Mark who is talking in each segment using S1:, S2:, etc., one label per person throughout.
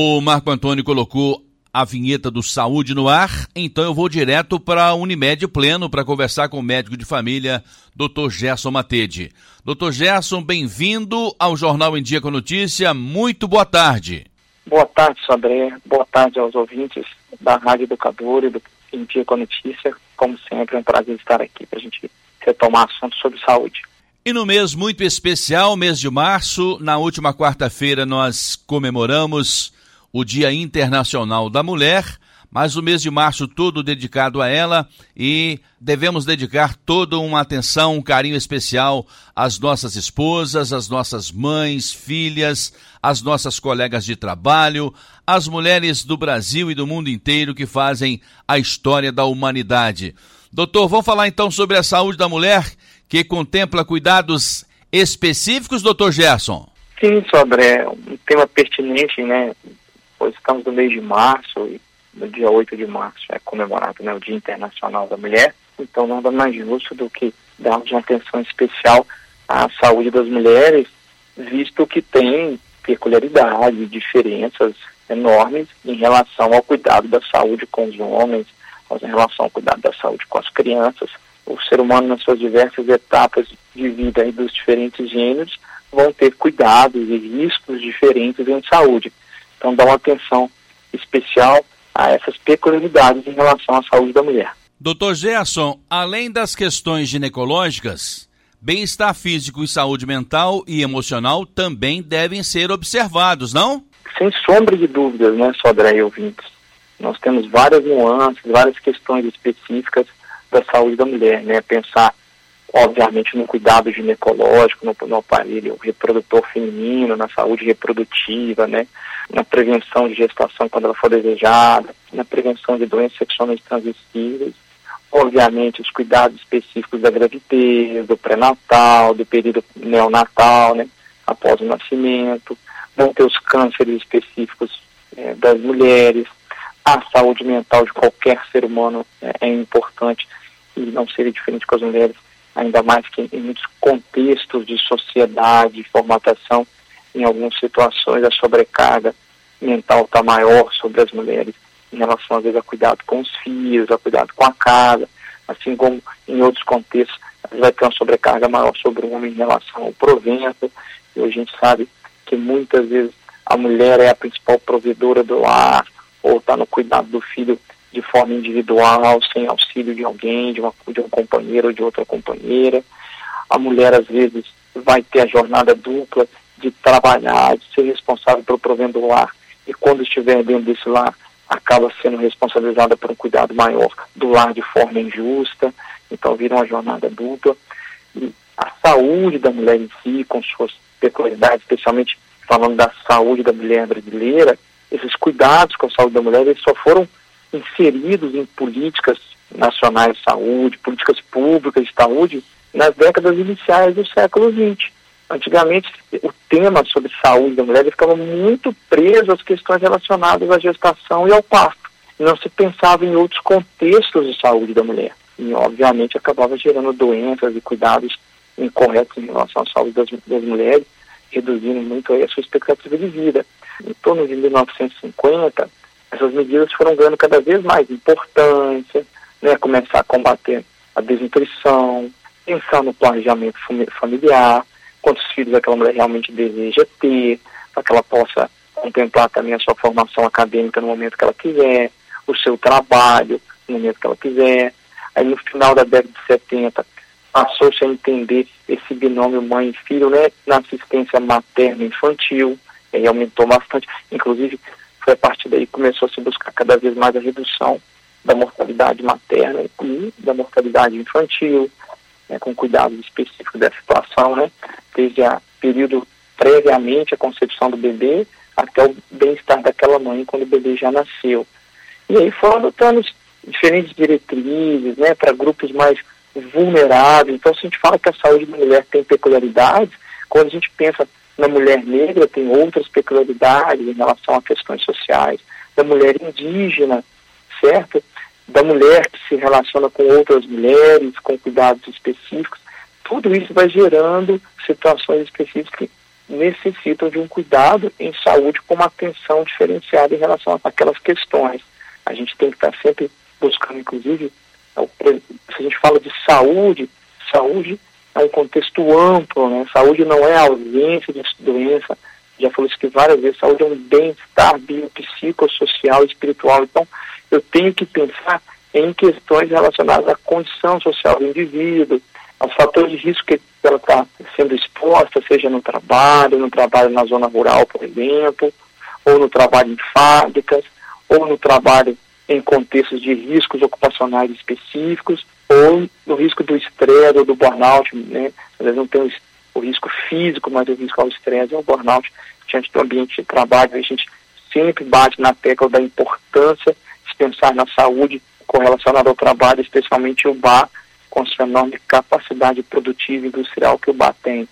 S1: O Marco Antônio colocou a vinheta do Saúde no ar, então eu vou direto para a Unimed Pleno para conversar com o médico de família, Dr. Gerson Matede. Dr. Gerson, bem-vindo ao Jornal em Dia com Notícia. Muito boa tarde.
S2: Boa tarde, Sodré. Boa tarde aos ouvintes da Rádio Educadora e do Em Dia com Notícia. Como sempre, é um prazer estar aqui para a gente retomar assunto sobre saúde.
S1: E no mês muito especial, mês de março, na última quarta-feira nós comemoramos o Dia Internacional da Mulher, mas o mês de março todo dedicado a ela e devemos dedicar toda uma atenção, um carinho especial às nossas esposas, às nossas mães, filhas, às nossas colegas de trabalho, às mulheres do Brasil e do mundo inteiro que fazem a história da humanidade. Doutor, vamos falar então sobre a saúde da mulher, que contempla cuidados específicos, doutor Gerson?
S2: Sim, Sobré, um tema pertinente, né? Pois estamos no mês de março e no dia 8 de março é comemorado né, o Dia Internacional da Mulher. Então, nada mais justo do que darmos uma atenção especial à saúde das mulheres, visto que tem peculiaridades, diferenças enormes em relação ao cuidado da saúde com os homens, em relação ao cuidado da saúde com as crianças. O ser humano, nas suas diversas etapas de vida e dos diferentes gêneros, vão ter cuidados e riscos diferentes em saúde. Então, dá uma atenção especial a essas peculiaridades em relação à saúde da mulher.
S1: Doutor Gerson, além das questões ginecológicas, bem-estar físico e saúde mental e emocional também devem ser observados, não?
S2: Sem sombra de dúvidas, né, Sodré e ouvintes. Nós temos várias nuances, várias questões específicas da saúde da mulher, né? Pensar, obviamente, no cuidado ginecológico, no, no aparelho reprodutor feminino, na saúde reprodutiva, né? Na prevenção de gestação quando ela for desejada, na prevenção de doenças sexualmente transmissíveis, obviamente os cuidados específicos da gravidez, do pré-natal, do período neonatal, né? Após o nascimento, vão ter os cânceres específicos é, das mulheres, a saúde mental de qualquer ser humano é, é importante e não seria diferente com as mulheres, ainda mais que em muitos contextos de sociedade, formatação, em algumas situações a sobrecarga mental está maior sobre as mulheres em relação, às vezes, a cuidado com os filhos, a cuidado com a casa, assim como em outros contextos vai ter uma sobrecarga maior sobre o homem em relação ao provento, e a gente sabe que muitas vezes a mulher é a principal provedora do lar, ou está no cuidado do filho de forma individual, sem auxílio de alguém, de, uma, de um companheiro ou de outra companheira. A mulher, às vezes, vai ter a jornada dupla de trabalhar, de ser responsável pelo provendo do lar, e quando estiver dentro desse lar, acaba sendo responsabilizada por um cuidado maior do lar de forma injusta, então vira uma jornada dupla. E a saúde da mulher em si, com suas peculiaridades, especialmente falando da saúde da mulher brasileira, esses cuidados com a saúde da mulher, eles só foram inseridos em políticas nacionais de saúde, políticas públicas de saúde, nas décadas iniciais do século XX. Antigamente, o tema sobre saúde da mulher ficava muito preso às questões relacionadas à gestação e ao parto. Não se pensava em outros contextos de saúde da mulher. E, obviamente, acabava gerando doenças e cuidados incorretos em relação à saúde das, das mulheres, reduzindo muito a sua expectativa de vida. Em torno de 1950, essas medidas foram ganhando cada vez mais importância, né, começar a combater a desnutrição, pensar no planejamento familiar, quantos filhos aquela mulher realmente deseja ter, para que ela possa contemplar também a sua formação acadêmica no momento que ela quiser, o seu trabalho no momento que ela quiser. Aí no final da década de 70 passou-se a entender esse binômio mãe e filho né, na assistência materna infantil, e aumentou bastante. Inclusive, foi a partir daí que começou a se buscar cada vez mais a redução da mortalidade materna e da mortalidade infantil, né, com cuidados específicos dessa situação, né, desde o período previamente à concepção do bebê até o bem-estar daquela mãe quando o bebê já nasceu. E aí foram adotando diferentes diretrizes né, para grupos mais vulneráveis. Então, se a gente fala que a saúde da mulher tem peculiaridades, quando a gente pensa na mulher negra tem outras peculiaridades em relação a questões sociais, da mulher indígena, certo? Da mulher que se relaciona com outras mulheres, com cuidados específicos. Tudo isso vai gerando situações específicas que necessitam de um cuidado em saúde com uma atenção diferenciada em relação àquelas questões. A gente tem que estar sempre buscando, inclusive, é se a gente fala de saúde, saúde é um contexto amplo, né? Saúde não é ausência de doença, já falou isso aqui várias vezes, saúde é um bem-estar biopsicossocial espiritual. Então, eu tenho que pensar em questões relacionadas à condição social do indivíduo, aos fatores de risco que ela está sendo exposta, seja no trabalho, no trabalho na zona rural, por exemplo, ou no trabalho em fábricas, ou no trabalho em contextos de riscos ocupacionais específicos, ou no risco do estresse ou do burnout, né? Às vezes não tem o, risco físico, mas o risco ao estresse ou ao burnout diante do ambiente de trabalho. A gente sempre bate na tecla da importância de pensar na saúde correlacionada ao trabalho, especialmente o bar, com sua enorme capacidade produtiva industrial que o bar tem.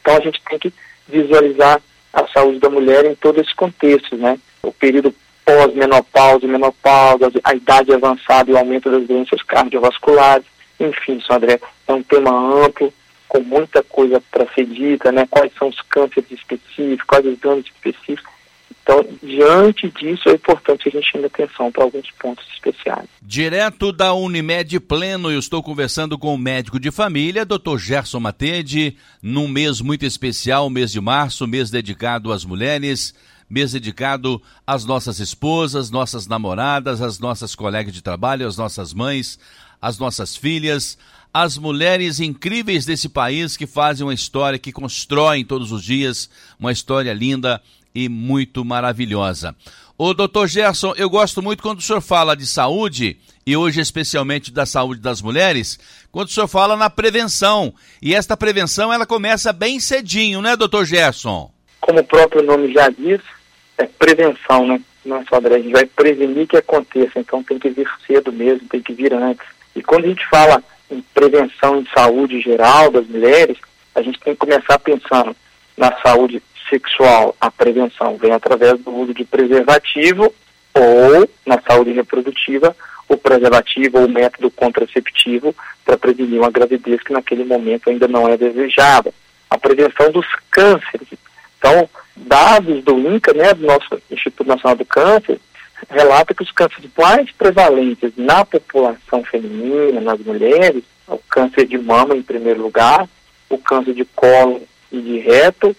S2: Então a gente tem que visualizar a saúde da mulher em todo esse contexto, né? O período pós-menopausa, menopausa, a idade avançada e o aumento das doenças cardiovasculares. Enfim, André, é um tema amplo, com muita coisa para ser dita, né? Quais são os cânceres específicos, quais os danos específicos. Então, diante disso, é importante a gente tenha atenção para alguns pontos especiais.
S1: Direto da Unimed Pleno, eu estou conversando com o médico de família, Dr. Gerson Matede, num mês muito especial, mês de março, mês dedicado às mulheres mês dedicado às nossas esposas, nossas namoradas, às nossas colegas de trabalho, às nossas mães, às nossas filhas, às mulheres incríveis desse país que fazem uma história, que constroem todos os dias uma história linda e muito maravilhosa. O doutor Gerson, eu gosto muito quando o senhor fala de saúde, e hoje especialmente da saúde das mulheres, quando o senhor fala na prevenção. E esta prevenção ela começa bem cedinho, né, doutor Gerson?
S2: Como o próprio nome já diz, é prevenção, né? Não é só, André, a gente vai prevenir que aconteça, então tem que vir cedo mesmo, tem que vir antes. E quando a gente fala em prevenção em saúde geral das mulheres, a gente tem que começar pensando na saúde sexual. A prevenção vem através do uso de preservativo ou na saúde reprodutiva, o preservativo ou o método contraceptivo para prevenir uma gravidez que naquele momento ainda não é desejada. A prevenção dos cânceres. Então, dados do INCA, né, do nosso Instituto Nacional do Câncer, relata que os cânceres mais prevalentes na população feminina, nas mulheres, é o câncer de mama em primeiro lugar, o câncer de colo e de reto,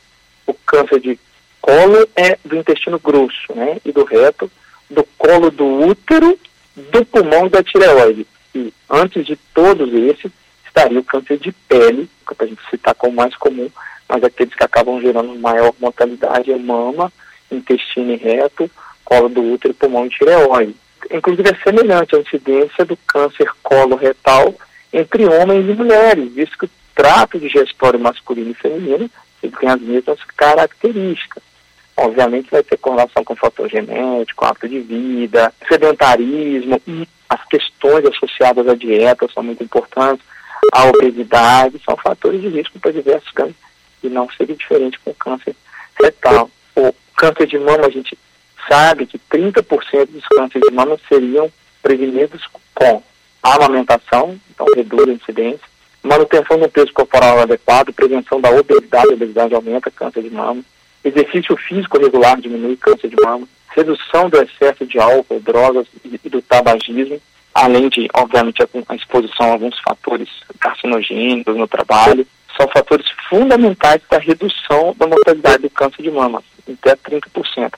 S2: o câncer de colo é do intestino grosso, né, e do reto, do colo do útero, do pulmão e da tireoide. E antes de todos esses, estaria o câncer de pele, que é a gente citar como mais comum, mas aqueles que acabam gerando maior mortalidade é mama, intestino reto, colo do útero, pulmão e tireoide. Inclusive é semelhante à incidência do câncer coloretal entre homens e mulheres, visto que o trato digestório masculino e feminino tem as mesmas características. Obviamente vai ter correlação com fator genético, hábito de vida, sedentarismo e as questões associadas à dieta são muito importantes, a obesidade, são fatores de risco para diversos cânceres e não seria diferente com câncer retal. O câncer de mama, a gente sabe que 30% dos cânceres de mama seriam prevenidos com amamentação, então reduz a incidência, manutenção do peso corporal adequado, prevenção da obesidade, a obesidade aumenta câncer de mama, exercício físico regular diminui câncer de mama, redução do excesso de álcool, drogas e do tabagismo, além de, obviamente, a exposição a alguns fatores carcinogênicos no trabalho, são fatores fundamentais para a redução da mortalidade do câncer de mama, até 30%.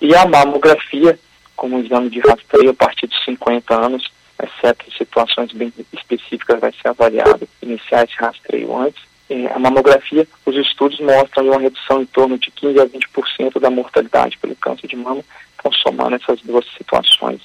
S2: E a mamografia, como exame de rastreio a partir de 50 anos, exceto em situações bem específicas, vai ser avaliado, iniciar esse rastreio antes. E a mamografia, os estudos mostram uma redução em torno de 15 a 20% da mortalidade pelo câncer de mama, então somando essas duas situações,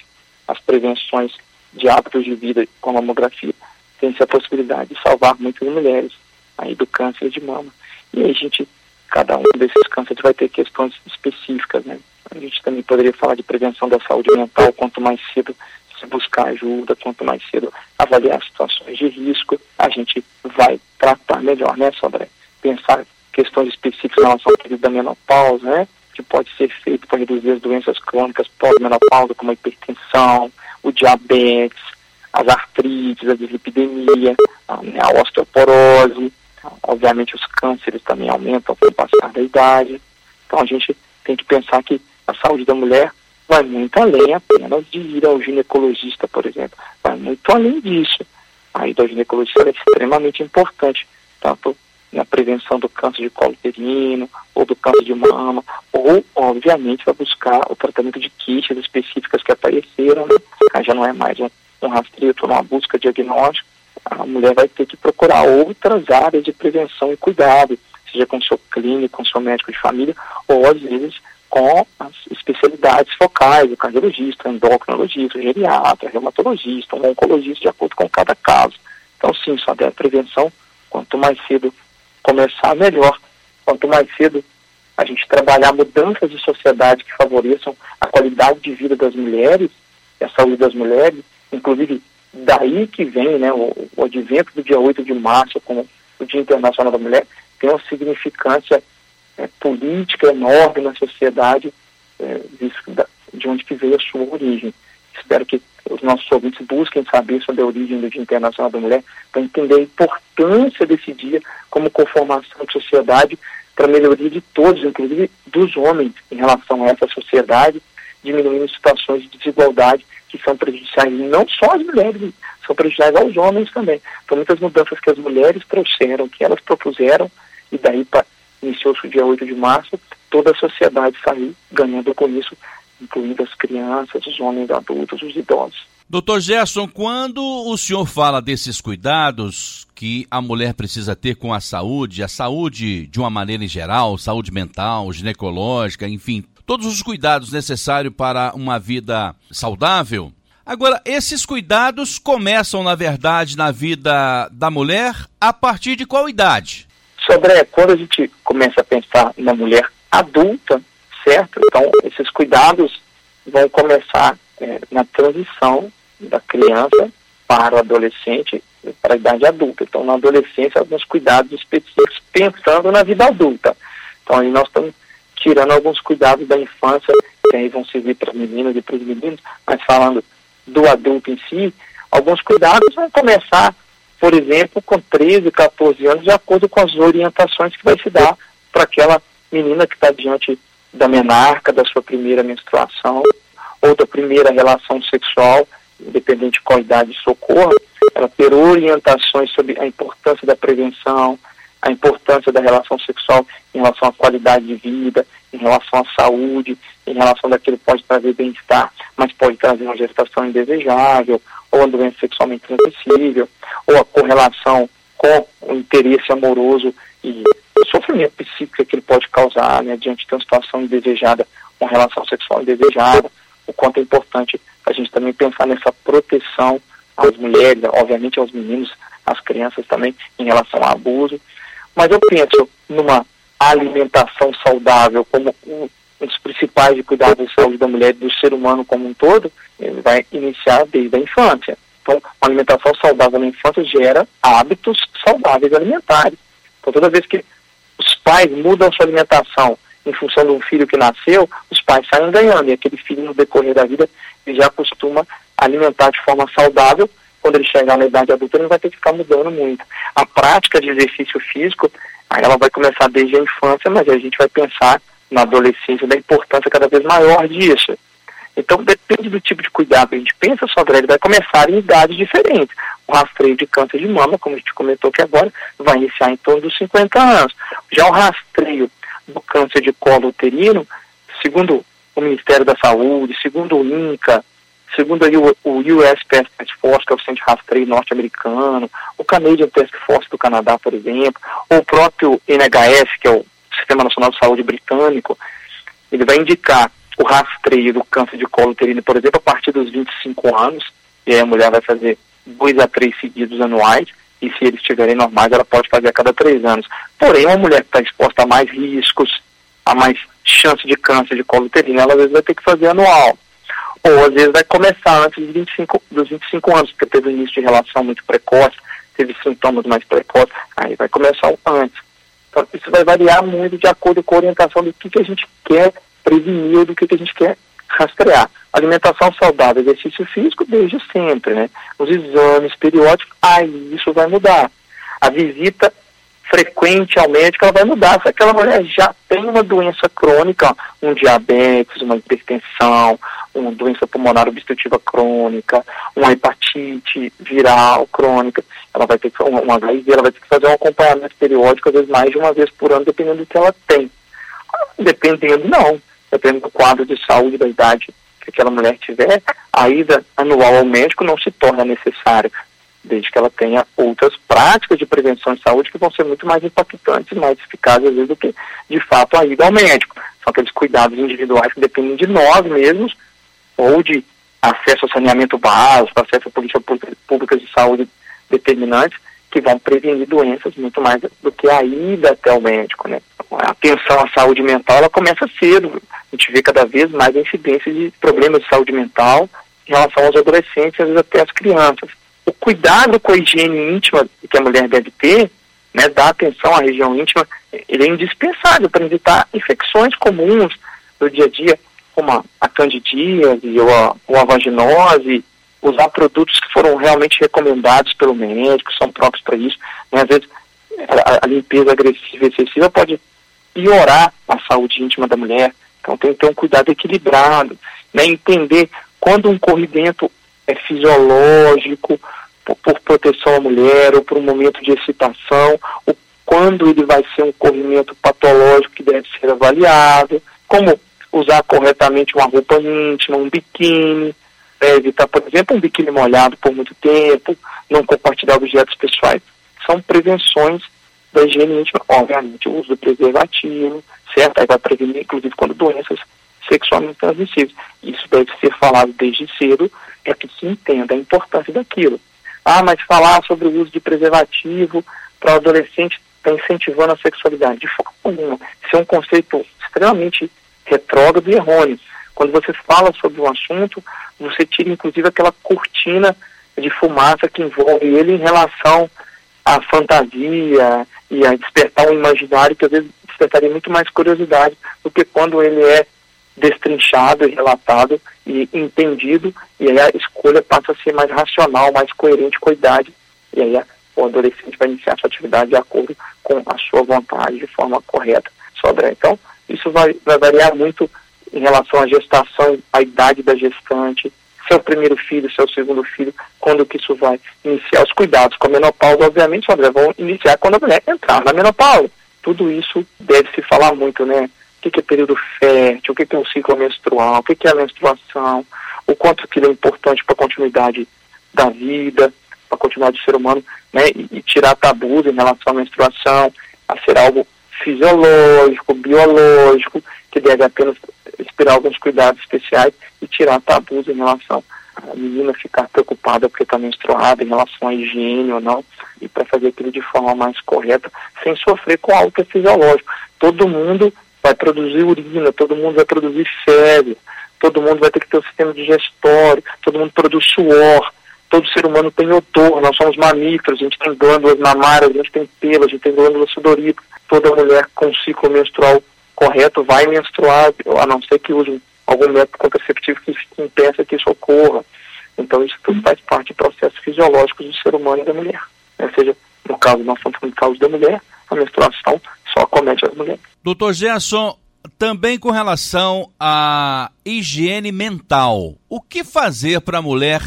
S2: as prevenções de hábitos de vida com a mamografia, tem-se a possibilidade de salvar muitas mulheres aí do câncer de mama. E aí a gente, cada um desses cânceres vai ter questões específicas, né? A gente também poderia falar de prevenção da saúde mental, quanto mais cedo se buscar ajuda, quanto mais cedo avaliar situações de risco, a gente vai tratar melhor, né, Sodré? Pensar questões específicas em relação ao período da menopausa, né? Que pode ser feito para reduzir as doenças crônicas pós-menopausa, como a hipertensão, o diabetes, as artrites, a dislipidemia, a, né, a osteoporose, Obviamente os cânceres também aumentam com o passar da idade. Então a gente tem que pensar que a saúde da mulher vai muito além apenas de ir ao ginecologista, por exemplo. Vai muito além disso. A ida ao ginecologista é extremamente importante, tanto na prevenção do câncer de colo uterino, ou do câncer de mama, ou, obviamente, vai buscar o tratamento de queixas específicas que apareceram, né? Aí já não é mais um, um rastreio, uma busca diagnóstica, a mulher vai ter que procurar outras áreas de prevenção e cuidado, seja com seu clínico, com seu médico de família, ou às vezes com as especialidades focais, o cardiologista, o endocrinologista, o geriatra, o reumatologista, o oncologista, de acordo com cada caso. Então, sim, só a prevenção, quanto mais cedo começar, melhor. Quanto mais cedo a gente trabalhar mudanças de sociedade que favoreçam a qualidade de vida das mulheres a saúde das mulheres, inclusive daí que vem né, o, o advento do dia 8 de março como o Dia Internacional da Mulher, tem uma significância é, política enorme na sociedade, é, de onde que veio a sua origem. Espero que os nossos ouvintes busquem saber sobre a origem do Dia Internacional da Mulher, para entender a importância desse dia como conformação de sociedade para a melhoria de todos, inclusive dos homens, em relação a essa sociedade, diminuindo situações de desigualdade que são prejudiciais não só às mulheres, são prejudiciais aos homens também. Então, muitas mudanças que as mulheres trouxeram, que elas propuseram, e daí iniciou-se o dia 8 de março, toda a sociedade saiu ganhando com isso, incluindo as crianças, os homens adultos, os idosos.
S1: Doutor Gerson, quando o senhor fala desses cuidados que a mulher precisa ter com a saúde, a saúde de uma maneira em geral, saúde mental, ginecológica, enfim, todos os cuidados necessários para uma vida saudável. Agora, esses cuidados começam, na verdade, na vida da mulher a partir de qual idade?
S2: Sobre quando a gente começa a pensar na mulher adulta, certo? Então, esses cuidados vão começar é, na transição da criança para o adolescente para a idade adulta. Então, na adolescência, alguns cuidados específicos pensando na vida adulta. Então, aí nós estamos tirando alguns cuidados da infância, que aí vão servir para as meninas e para os meninos, mas falando do adulto em si, alguns cuidados vão começar, por exemplo, com 13, 14 anos, de acordo com as orientações que vai se dar para aquela menina que está diante da menarca, da sua primeira menstruação, ou da primeira relação sexual, independente de qual idade socorra, ela ter orientações sobre a importância da prevenção, a importância da relação sexual em relação à qualidade de vida, em relação à saúde, em relação daquilo que pode trazer bem-estar, mas pode trazer uma gestação indesejável, ou uma doença sexualmente transmissível, ou a correlação com o interesse amoroso e o sofrimento psíquico que ele pode causar né, diante de uma situação indesejada, uma relação sexual indesejada, o quanto é importante a gente também pensar nessa proteção às mulheres, obviamente aos meninos, às crianças também, em relação ao abuso, mas eu penso numa alimentação saudável como um, dos principais de cuidado da saúde da mulher e do ser humano como um todo, ele vai iniciar desde a infância. Então, uma alimentação saudável na infância gera hábitos saudáveis alimentares. Então, toda vez que os pais mudam sua alimentação em função de um filho que nasceu, os pais saem ganhando. E aquele filho, no decorrer da vida, ele já costuma alimentar de forma saudável quando ele chegar na idade adulta, ele não vai ter que ficar mudando muito. A prática de exercício físico, aí ela vai começar desde a infância, mas a gente vai pensar na adolescência da importância cada vez maior disso. Então, depende do tipo de cuidado que a gente pensa sobre ele, vai começar em idades diferentes. O rastreio de câncer de mama, como a gente comentou aqui agora, vai iniciar em torno dos 50 anos. Já o rastreio do câncer de colo uterino, segundo o Ministério da Saúde, segundo o INCA, Segundo aí o, o USPS Task Force, que é o Centro de Rastreio norte-americano, o Canadian Task Force do Canadá, por exemplo, ou o próprio NHS, que é o Sistema Nacional de Saúde britânico, ele vai indicar o rastreio do câncer de colo uterino, por exemplo, a partir dos 25 anos, e aí a mulher vai fazer dois a três seguidos anuais, e se eles estiverem normais, ela pode fazer a cada três anos. Porém, uma mulher que está exposta a mais riscos, a mais chance de câncer de colo uterino, ela às vezes vai ter que fazer anual ou às vezes vai começar antes dos 25, dos 25 anos, porque teve início de relação muito precoce, teve sintomas mais precoces, aí vai começar antes. Então, isso vai variar muito de acordo com a orientação do que, que a gente quer prevenir do que, que a gente quer rastrear. Alimentação saudável, exercício físico, desde sempre, né? Os exames periódicos, aí isso vai mudar. A visita frequente ao médico, ela vai mudar. Se aquela mulher já tem uma doença crônica, um diabetes, uma hipertensão, uma doença pulmonar obstrutiva crônica, uma hepatite viral crônica, ela vai ter que uma, HIV, ela vai ter que fazer um acompanhamento periódico, às vezes mais de uma vez por ano, dependendo do que ela tem. Dependendo, não. Dependendo do quadro de saúde da idade que aquela mulher tiver, a ida anual ao médico não se torna necessária desde que ela tenha outras práticas de prevenção de saúde que vão ser muito mais impactantes, mais eficazes às vezes do que de fato a ida ao médico. São aqueles cuidados individuais que dependem de nós mesmos ou de acesso ao saneamento básico, acesso a políticas públicas de saúde determinantes que vão prevenir doenças muito mais do que a ida até o médico, né? A atenção à saúde mental, ela começa cedo. A gente vê cada vez mais incidência de problemas de saúde mental em relação aos adolescentes e até às crianças o cuidado com a higiene íntima que a mulher deve ter, né, dar atenção à região íntima, ele é indispensável para evitar infecções comuns do dia a dia, como a, a candidíase ou a, ou a vaginose, usar produtos que foram realmente recomendados pelo médico, são próprios para isso. Né, às vezes, a, a limpeza agressiva excessiva pode piorar a saúde íntima da mulher. Então, tem que ter um cuidado equilibrado, né, entender quando um corrimento é fisiológico, por, por, proteção à mulher, ou por um momento de excitação, ou quando ele vai ser um corrimento patológico que deve ser avaliado, como usar corretamente uma roupa íntima, um biquíni, é, evitar, por exemplo, um biquíni molhado por muito tempo, não compartilhar objetos pessoais. São prevenções da higiene íntima, obviamente, o uso do preservativo, certo? Aí vai prevenir, inclusive, quando doenças sexualmente transmissíveis. Isso deve ser falado desde cedo para que se entenda a importância daquilo. Ah, mas falar sobre o uso de preservativo para o adolescente está incentivando a sexualidade. De forma alguma. Isso é um conceito extremamente retrógrado e errôneo. Quando você fala sobre o assunto, você tira inclusive aquela cortina de fumaça que envolve ele em relação à fantasia e a despertar um imaginário que às vezes despertaria muito mais curiosidade do que quando ele é destrinchado e relatado e entendido, e aí a escolha passa a ser mais racional, mais coerente com a idade, e aí o adolescente vai iniciar sua atividade de acordo com a sua vontade, de forma correta. Sobre, então, isso vai, vai variar muito em relação à gestação, à idade da gestante, seu primeiro filho, seu segundo filho, quando que isso vai iniciar os cuidados com a menopausa, obviamente, Sandra, vão iniciar quando a mulher entrar na menopausa. Tudo isso deve se falar muito, né? o que é período fértil, o que é um ciclo menstrual, o que é a menstruação, o quanto aquilo é importante para a continuidade da vida, para a continuidade do ser humano, né, e, e, tirar tabus em relação à menstruação, a ser algo fisiológico, biológico, que deve apenas esperar alguns cuidados especiais e tirar tabus em relação a menina ficar preocupada porque está menstruada em relação à higiene ou não, e para fazer aquilo de forma mais correta, sem sofrer com algo que é fisiológico. Todo mundo vai produzir urina, todo mundo vai produzir fezes, todo mundo vai ter que ter um sistema digestório, todo mundo produz suor, todo ser humano tem odor, nós somos mamíferos, a gente tem glândulas mamárias, a gente tem pelo, a gente tem glândulas sudoríparas, toda mulher com ciclo menstrual correto vai menstruar, a não ser que use algum método contraceptivo que impeça que isso ocorra. Então isso tudo faz parte de processos fisiológicos do ser humano e da mulher. Ou seja, no caso, nós estamos falando de causa da mulher, a menstruação só acomete as mulheres.
S1: Doutor Gerson, também com relação à higiene mental, o que fazer para a mulher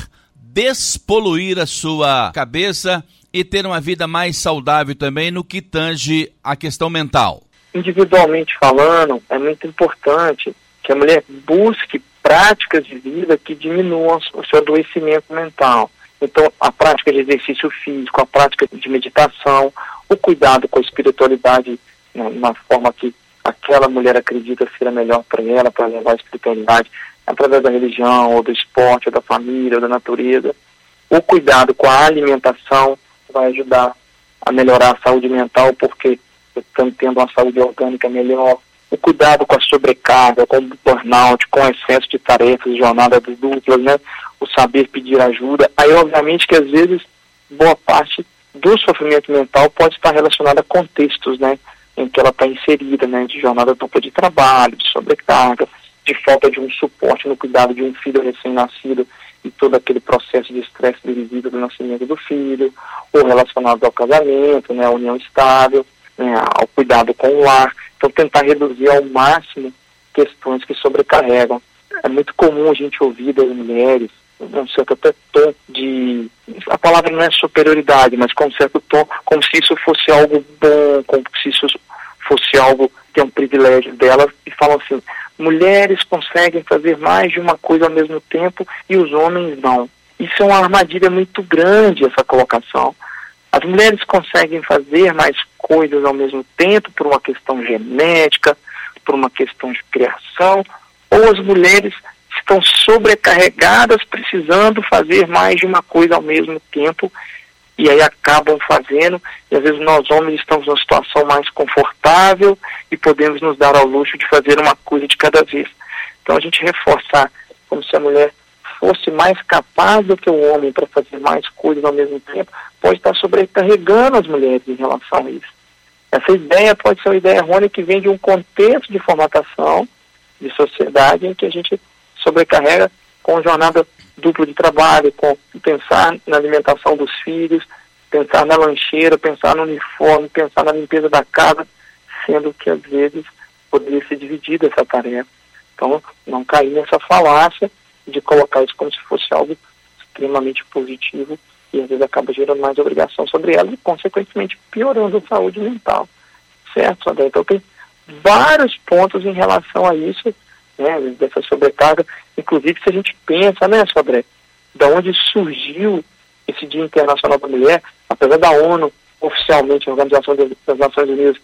S1: despoluir a sua cabeça e ter uma vida mais saudável também no que tange a questão mental?
S2: Individualmente falando, é muito importante que a mulher busque práticas de vida que diminuam o seu adoecimento mental. Então, a prática de exercício físico, a prática de meditação, o cuidado com a espiritualidade né, na forma que aquela mulher acredita ser a melhor para ela, para levar a espiritualidade através da religião, ou do esporte, ou da família, ou da natureza. O cuidado com a alimentação vai ajudar a melhorar a saúde mental, porque estamos tendo uma saúde orgânica melhor. O cuidado com a sobrecarga, com o burnout, com o excesso de tarefas, jornadas duplas, né? O saber pedir ajuda. Aí, obviamente, que às vezes boa parte do sofrimento mental pode estar relacionado a contextos, né? Em que ela está inserida, né? De jornada dupla de trabalho, de sobrecarga, de falta de um suporte no cuidado de um filho recém-nascido e todo aquele processo de estresse derivido do nascimento do filho, ou relacionado ao casamento, né, à união estável, né, ao cuidado com o lar. Então, tentar reduzir ao máximo questões que sobrecarregam. É muito comum a gente ouvir das mulheres um certo até tom de. A palavra não é superioridade, mas com um certo tom, como se isso fosse algo bom, como se isso fosse algo que é um privilégio delas, e falam assim: mulheres conseguem fazer mais de uma coisa ao mesmo tempo e os homens não. Isso é uma armadilha muito grande, essa colocação. As mulheres conseguem fazer mais coisas ao mesmo tempo por uma questão genética, por uma questão de criação, ou as mulheres estão sobrecarregadas, precisando fazer mais de uma coisa ao mesmo tempo, e aí acabam fazendo, e às vezes nós homens estamos numa situação mais confortável e podemos nos dar ao luxo de fazer uma coisa de cada vez. Então a gente reforçar como se a mulher fosse mais capaz do que o homem para fazer mais coisas ao mesmo tempo, pode estar sobrecarregando as mulheres em relação a isso. Essa ideia pode ser uma ideia errônea que vem de um contexto de formatação de sociedade em que a gente sobrecarrega com jornada dupla de trabalho, com pensar na alimentação dos filhos, pensar na lancheira, pensar no uniforme, pensar na limpeza da casa, sendo que às vezes poderia ser dividida essa tarefa. Então, não cair nessa falácia de colocar isso como se fosse algo extremamente positivo e às vezes acaba gerando mais obrigação sobre ela e, consequentemente, piorando a saúde mental. Certo? Então, tem vários pontos em relação a isso né, dessa sobrecarga. Inclusive, se a gente pensa, né, Sodré, da onde surgiu esse Dia Internacional da Mulher, apesar da ONU, oficialmente, a Organização das Nações Unidas,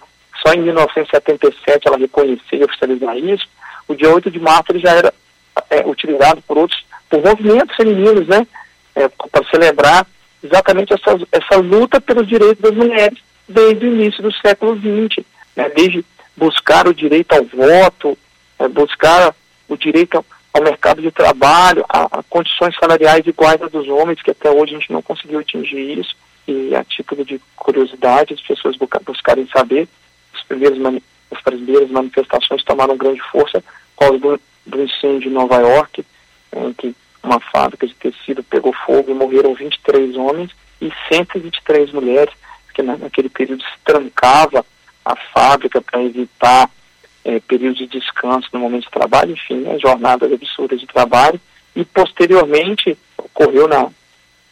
S2: só em 1977 ela reconhecer e oficializar isso, o dia 8 de março ele já era é, utilizado por outros, por movimentos femininos, né, é, para celebrar exatamente essa, essa luta pelos direitos das mulheres desde o início do século XX, né, desde buscar o direito ao voto, é, buscar o direito ao mercado de trabalho, a, a, condições salariais iguais às dos homens, que até hoje a gente não conseguiu atingir isso, e a título de curiosidade, as pessoas buscarem saber, as primeiras, as primeiras manifestações tomaram grande força por causa do, do incêndio em Nova York, em que uma fábrica de tecido pegou fogo e morreram 23 homens e 123 mulheres, que naquele período se trancava a fábrica para evitar é, períodos de descanso no momento de trabalho, enfim, né, jornadas absurdas de trabalho. E posteriormente ocorreu na,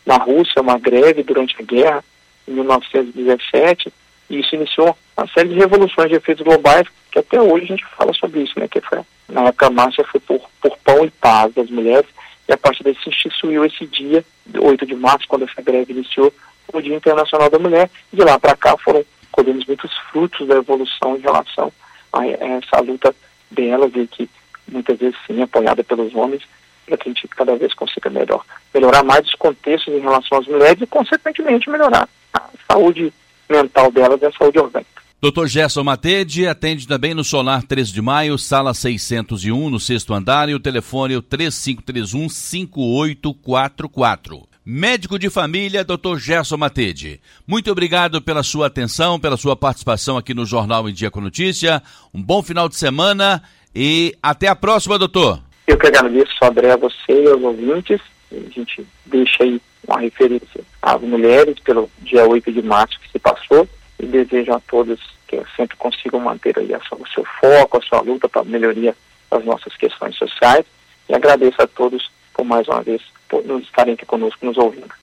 S2: na Rússia uma greve durante a guerra, em 1917, e isso iniciou uma série de revoluções de efeitos globais, que até hoje a gente fala sobre isso, né, que foi, na época a marcha foi por, por pão e paz das mulheres, e a partir daí se instituiu esse dia, 8 de março, quando essa greve iniciou, o Dia Internacional da Mulher, e de lá para cá foram colhendo muitos frutos da evolução em relação a, essa luta delas e que muitas vezes sim apoiada pelos homens para que a gente cada vez consiga melhor melhorar mais os contextos em relação às mulheres e consequentemente melhorar a saúde mental delas e a saúde orgânica.
S1: Dr. Gerson Matede atende também no Solar 13 de Maio, sala 601, no sexto andar, e o telefone é o 3531 5844. Médico de família, Dr. Gerson Matede. Muito obrigado pela sua atenção, pela sua participação aqui no Jornal em Dia com Notícia. Um bom final de semana e até a próxima, doutor.
S2: Eu que agradeço, André, a você e aos ouvintes. A gente deixa aí uma referência às mulheres pelo dia 8 de março que se passou e desejo a todos que sempre consigam manter aí o seu foco, a sua luta para a melhoria das nossas questões sociais. E agradeço a todos por mais uma vez por estarem aqui conosco nos ouvindo.